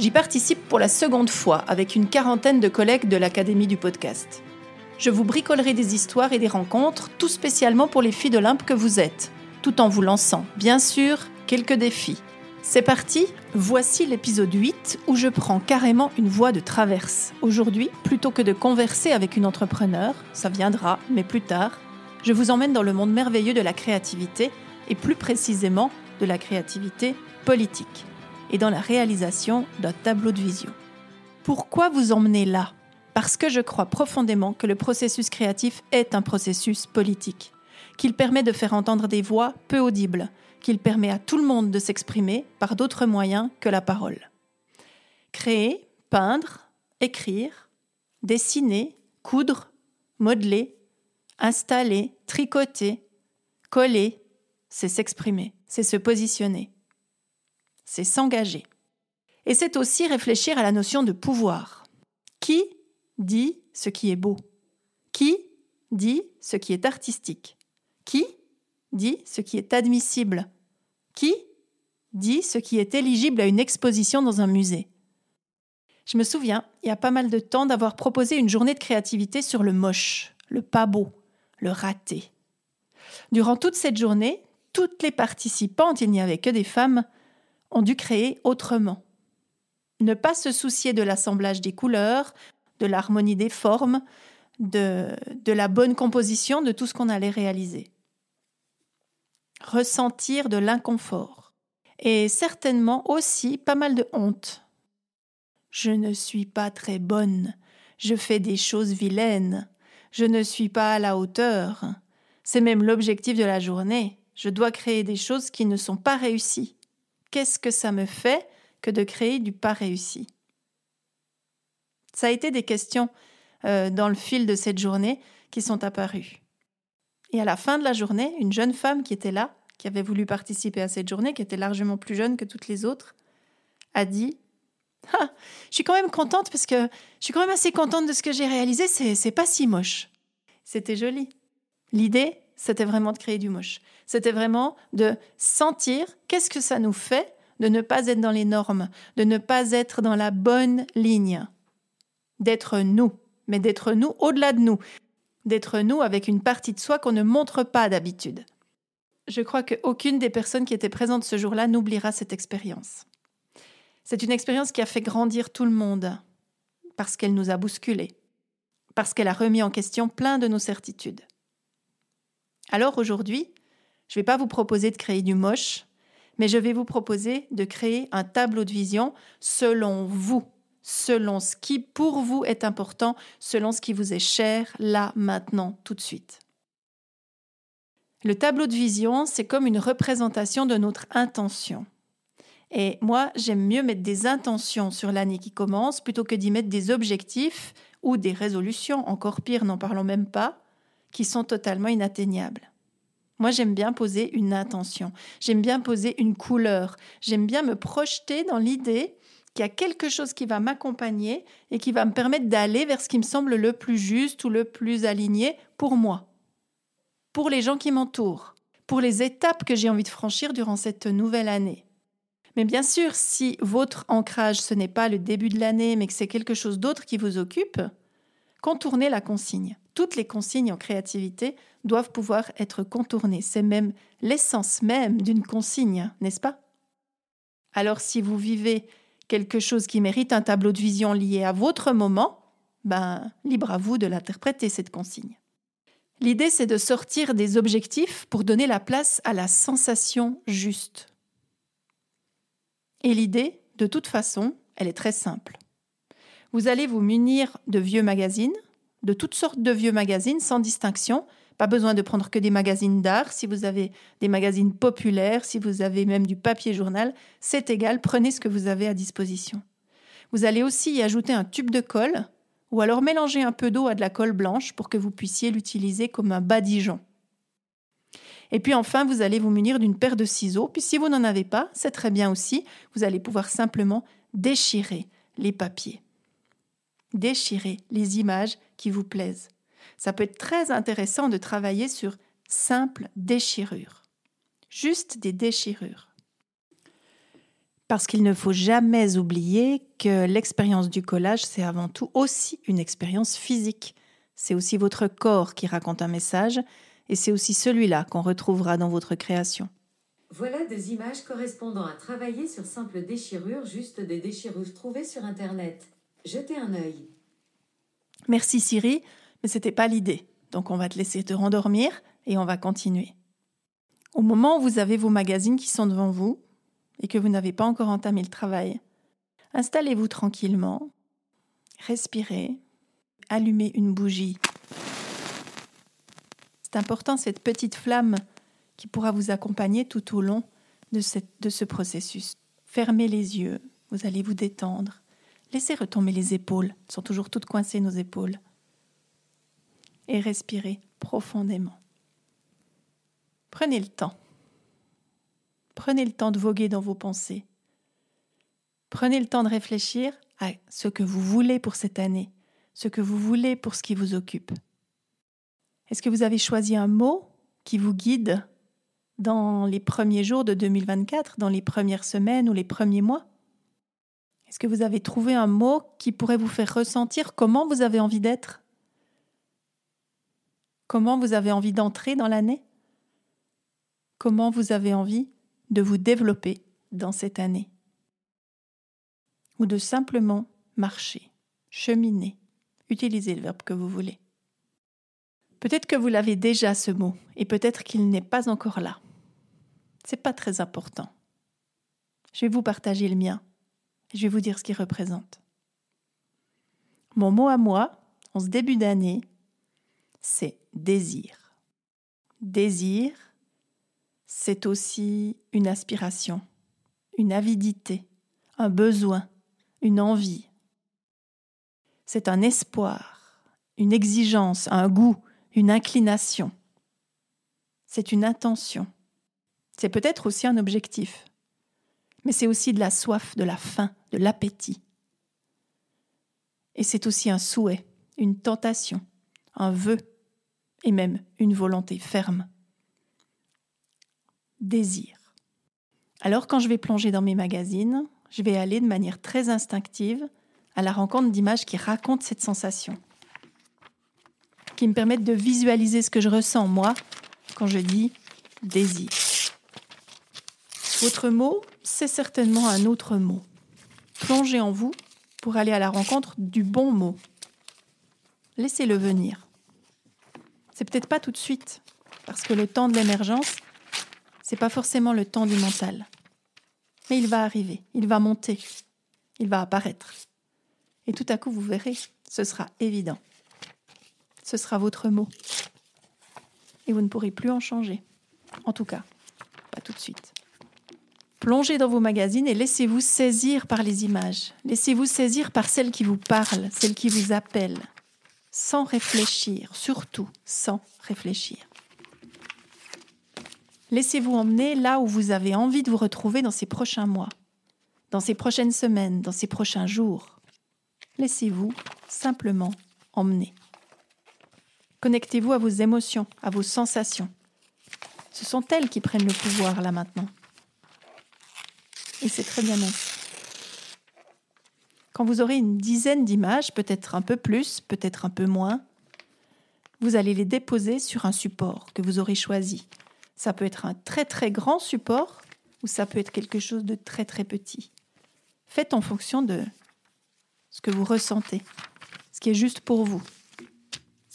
J'y participe pour la seconde fois avec une quarantaine de collègues de l'Académie du podcast. Je vous bricolerai des histoires et des rencontres, tout spécialement pour les filles d'Olympe que vous êtes, tout en vous lançant, bien sûr, quelques défis. C'est parti, voici l'épisode 8 où je prends carrément une voie de traverse. Aujourd'hui, plutôt que de converser avec une entrepreneur, ça viendra, mais plus tard, je vous emmène dans le monde merveilleux de la créativité et plus précisément de la créativité politique et dans la réalisation d'un tableau de vision. Pourquoi vous emmener là? Parce que je crois profondément que le processus créatif est un processus politique, qu'il permet de faire entendre des voix peu audibles, qu'il permet à tout le monde de s'exprimer par d'autres moyens que la parole. Créer, peindre, écrire, dessiner, coudre, modeler, installer, tricoter, coller, c'est s'exprimer, c'est se positionner c'est s'engager. Et c'est aussi réfléchir à la notion de pouvoir. Qui dit ce qui est beau? Qui dit ce qui est artistique? Qui dit ce qui est admissible? Qui dit ce qui est éligible à une exposition dans un musée? Je me souviens, il y a pas mal de temps, d'avoir proposé une journée de créativité sur le moche, le pas beau, le raté. Durant toute cette journée, toutes les participantes, il n'y avait que des femmes, ont dû créer autrement. Ne pas se soucier de l'assemblage des couleurs, de l'harmonie des formes, de, de la bonne composition de tout ce qu'on allait réaliser. Ressentir de l'inconfort. Et certainement aussi pas mal de honte. Je ne suis pas très bonne, je fais des choses vilaines, je ne suis pas à la hauteur. C'est même l'objectif de la journée. Je dois créer des choses qui ne sont pas réussies qu'est-ce que ça me fait que de créer du pas réussi? Ça a été des questions euh, dans le fil de cette journée qui sont apparues. Et à la fin de la journée, une jeune femme qui était là, qui avait voulu participer à cette journée, qui était largement plus jeune que toutes les autres, a dit ah, Je suis quand même contente parce que je suis quand même assez contente de ce que j'ai réalisé, c'est pas si moche. C'était joli. L'idée, c'était vraiment de créer du moche. C'était vraiment de sentir qu'est-ce que ça nous fait de ne pas être dans les normes, de ne pas être dans la bonne ligne, d'être nous, mais d'être nous au-delà de nous, d'être nous avec une partie de soi qu'on ne montre pas d'habitude. Je crois qu'aucune des personnes qui étaient présentes ce jour-là n'oubliera cette expérience. C'est une expérience qui a fait grandir tout le monde, parce qu'elle nous a bousculés, parce qu'elle a remis en question plein de nos certitudes. Alors aujourd'hui, je ne vais pas vous proposer de créer du moche, mais je vais vous proposer de créer un tableau de vision selon vous, selon ce qui pour vous est important, selon ce qui vous est cher, là, maintenant, tout de suite. Le tableau de vision, c'est comme une représentation de notre intention. Et moi, j'aime mieux mettre des intentions sur l'année qui commence plutôt que d'y mettre des objectifs ou des résolutions, encore pire, n'en parlons même pas, qui sont totalement inatteignables. Moi, j'aime bien poser une intention, j'aime bien poser une couleur, j'aime bien me projeter dans l'idée qu'il y a quelque chose qui va m'accompagner et qui va me permettre d'aller vers ce qui me semble le plus juste ou le plus aligné pour moi, pour les gens qui m'entourent, pour les étapes que j'ai envie de franchir durant cette nouvelle année. Mais bien sûr, si votre ancrage, ce n'est pas le début de l'année, mais que c'est quelque chose d'autre qui vous occupe, contournez la consigne. Toutes les consignes en créativité doivent pouvoir être contournées. C'est même l'essence même d'une consigne, n'est-ce pas? Alors si vous vivez quelque chose qui mérite un tableau de vision lié à votre moment, ben libre à vous de l'interpréter cette consigne. L'idée c'est de sortir des objectifs pour donner la place à la sensation juste. Et l'idée, de toute façon, elle est très simple. Vous allez vous munir de vieux magazines, de toutes sortes de vieux magazines sans distinction. Pas besoin de prendre que des magazines d'art. Si vous avez des magazines populaires, si vous avez même du papier journal, c'est égal, prenez ce que vous avez à disposition. Vous allez aussi y ajouter un tube de colle ou alors mélanger un peu d'eau à de la colle blanche pour que vous puissiez l'utiliser comme un badigeon. Et puis enfin, vous allez vous munir d'une paire de ciseaux. Puis si vous n'en avez pas, c'est très bien aussi. Vous allez pouvoir simplement déchirer les papiers. Déchirer les images qui vous plaisent. Ça peut être très intéressant de travailler sur simple déchirure. Juste des déchirures. Parce qu'il ne faut jamais oublier que l'expérience du collage, c'est avant tout aussi une expérience physique. C'est aussi votre corps qui raconte un message, et c'est aussi celui-là qu'on retrouvera dans votre création. Voilà des images correspondant à travailler sur simple déchirure, juste des déchirures trouvées sur Internet. Jetez un œil. Merci Siri, mais ce n'était pas l'idée. Donc on va te laisser te rendormir et on va continuer. Au moment où vous avez vos magazines qui sont devant vous et que vous n'avez pas encore entamé le travail, installez-vous tranquillement, respirez, allumez une bougie c'est important cette petite flamme qui pourra vous accompagner tout au long de ce processus. Fermez les yeux, vous allez vous détendre. Laissez retomber les épaules, elles sont toujours toutes coincées nos épaules. Et respirez profondément. Prenez le temps. Prenez le temps de voguer dans vos pensées. Prenez le temps de réfléchir à ce que vous voulez pour cette année, ce que vous voulez pour ce qui vous occupe. Est-ce que vous avez choisi un mot qui vous guide dans les premiers jours de 2024, dans les premières semaines ou les premiers mois? Est-ce que vous avez trouvé un mot qui pourrait vous faire ressentir comment vous avez envie d'être? Comment vous avez envie d'entrer dans l'année? Comment vous avez envie de vous développer dans cette année? Ou de simplement marcher, cheminer, utiliser le verbe que vous voulez. Peut-être que vous l'avez déjà ce mot, et peut-être qu'il n'est pas encore là. C'est pas très important. Je vais vous partager le mien. Je vais vous dire ce qu'il représente. Mon mot à moi, en ce début d'année, c'est désir. Désir, c'est aussi une aspiration, une avidité, un besoin, une envie. C'est un espoir, une exigence, un goût, une inclination. C'est une intention. C'est peut-être aussi un objectif. Mais c'est aussi de la soif, de la faim, de l'appétit. Et c'est aussi un souhait, une tentation, un vœu et même une volonté ferme. Désir. Alors quand je vais plonger dans mes magazines, je vais aller de manière très instinctive à la rencontre d'images qui racontent cette sensation qui me permettent de visualiser ce que je ressens, moi, quand je dis désir. Votre mot, c'est certainement un autre mot. Plongez en vous pour aller à la rencontre du bon mot. Laissez-le venir. C'est peut-être pas tout de suite, parce que le temps de l'émergence, c'est pas forcément le temps du mental. Mais il va arriver, il va monter, il va apparaître. Et tout à coup, vous verrez, ce sera évident ce sera votre mot. Et vous ne pourrez plus en changer. En tout cas, pas tout de suite. Plongez dans vos magazines et laissez-vous saisir par les images. Laissez-vous saisir par celles qui vous parlent, celles qui vous appellent, sans réfléchir, surtout sans réfléchir. Laissez-vous emmener là où vous avez envie de vous retrouver dans ces prochains mois, dans ces prochaines semaines, dans ces prochains jours. Laissez-vous simplement emmener. Connectez-vous à vos émotions, à vos sensations. Ce sont elles qui prennent le pouvoir là maintenant. Et c'est très bien. Quand vous aurez une dizaine d'images, peut-être un peu plus, peut-être un peu moins, vous allez les déposer sur un support que vous aurez choisi. Ça peut être un très très grand support ou ça peut être quelque chose de très très petit. Faites en fonction de ce que vous ressentez, ce qui est juste pour vous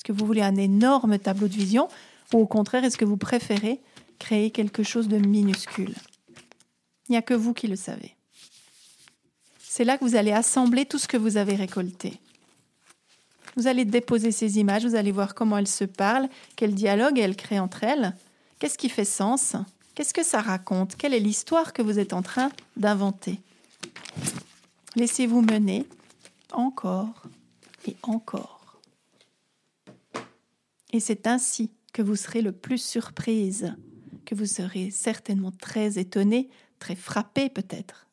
que vous voulez un énorme tableau de vision ou au contraire, est-ce que vous préférez créer quelque chose de minuscule? Il n'y a que vous qui le savez. C'est là que vous allez assembler tout ce que vous avez récolté. Vous allez déposer ces images, vous allez voir comment elles se parlent, quel dialogue elles créent entre elles, qu'est-ce qui fait sens, qu'est-ce que ça raconte, quelle est l'histoire que vous êtes en train d'inventer. Laissez-vous mener encore et encore. Et c'est ainsi que vous serez le plus surprise, que vous serez certainement très étonné, très frappé peut-être.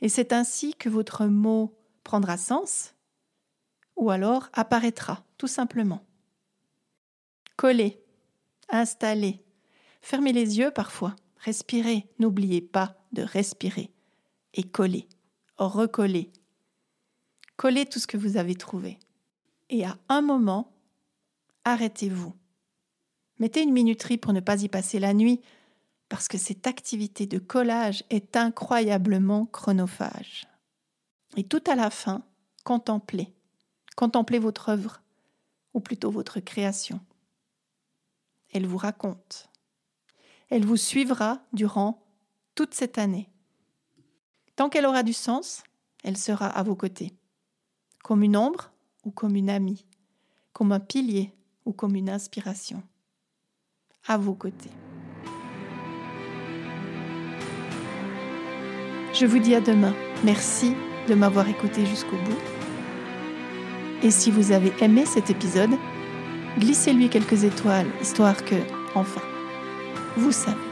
Et c'est ainsi que votre mot prendra sens, ou alors apparaîtra, tout simplement. Collez, installez, fermez les yeux parfois, respirez, n'oubliez pas de respirer, et collez, recollez. Collez tout ce que vous avez trouvé. Et à un moment, arrêtez-vous. Mettez une minuterie pour ne pas y passer la nuit, parce que cette activité de collage est incroyablement chronophage. Et tout à la fin, contemplez. Contemplez votre œuvre, ou plutôt votre création. Elle vous raconte. Elle vous suivra durant toute cette année. Tant qu'elle aura du sens, elle sera à vos côtés, comme une ombre ou comme une amie, comme un pilier ou comme une inspiration. À vos côtés. Je vous dis à demain. Merci de m'avoir écouté jusqu'au bout. Et si vous avez aimé cet épisode, glissez-lui quelques étoiles, histoire que, enfin, vous savez.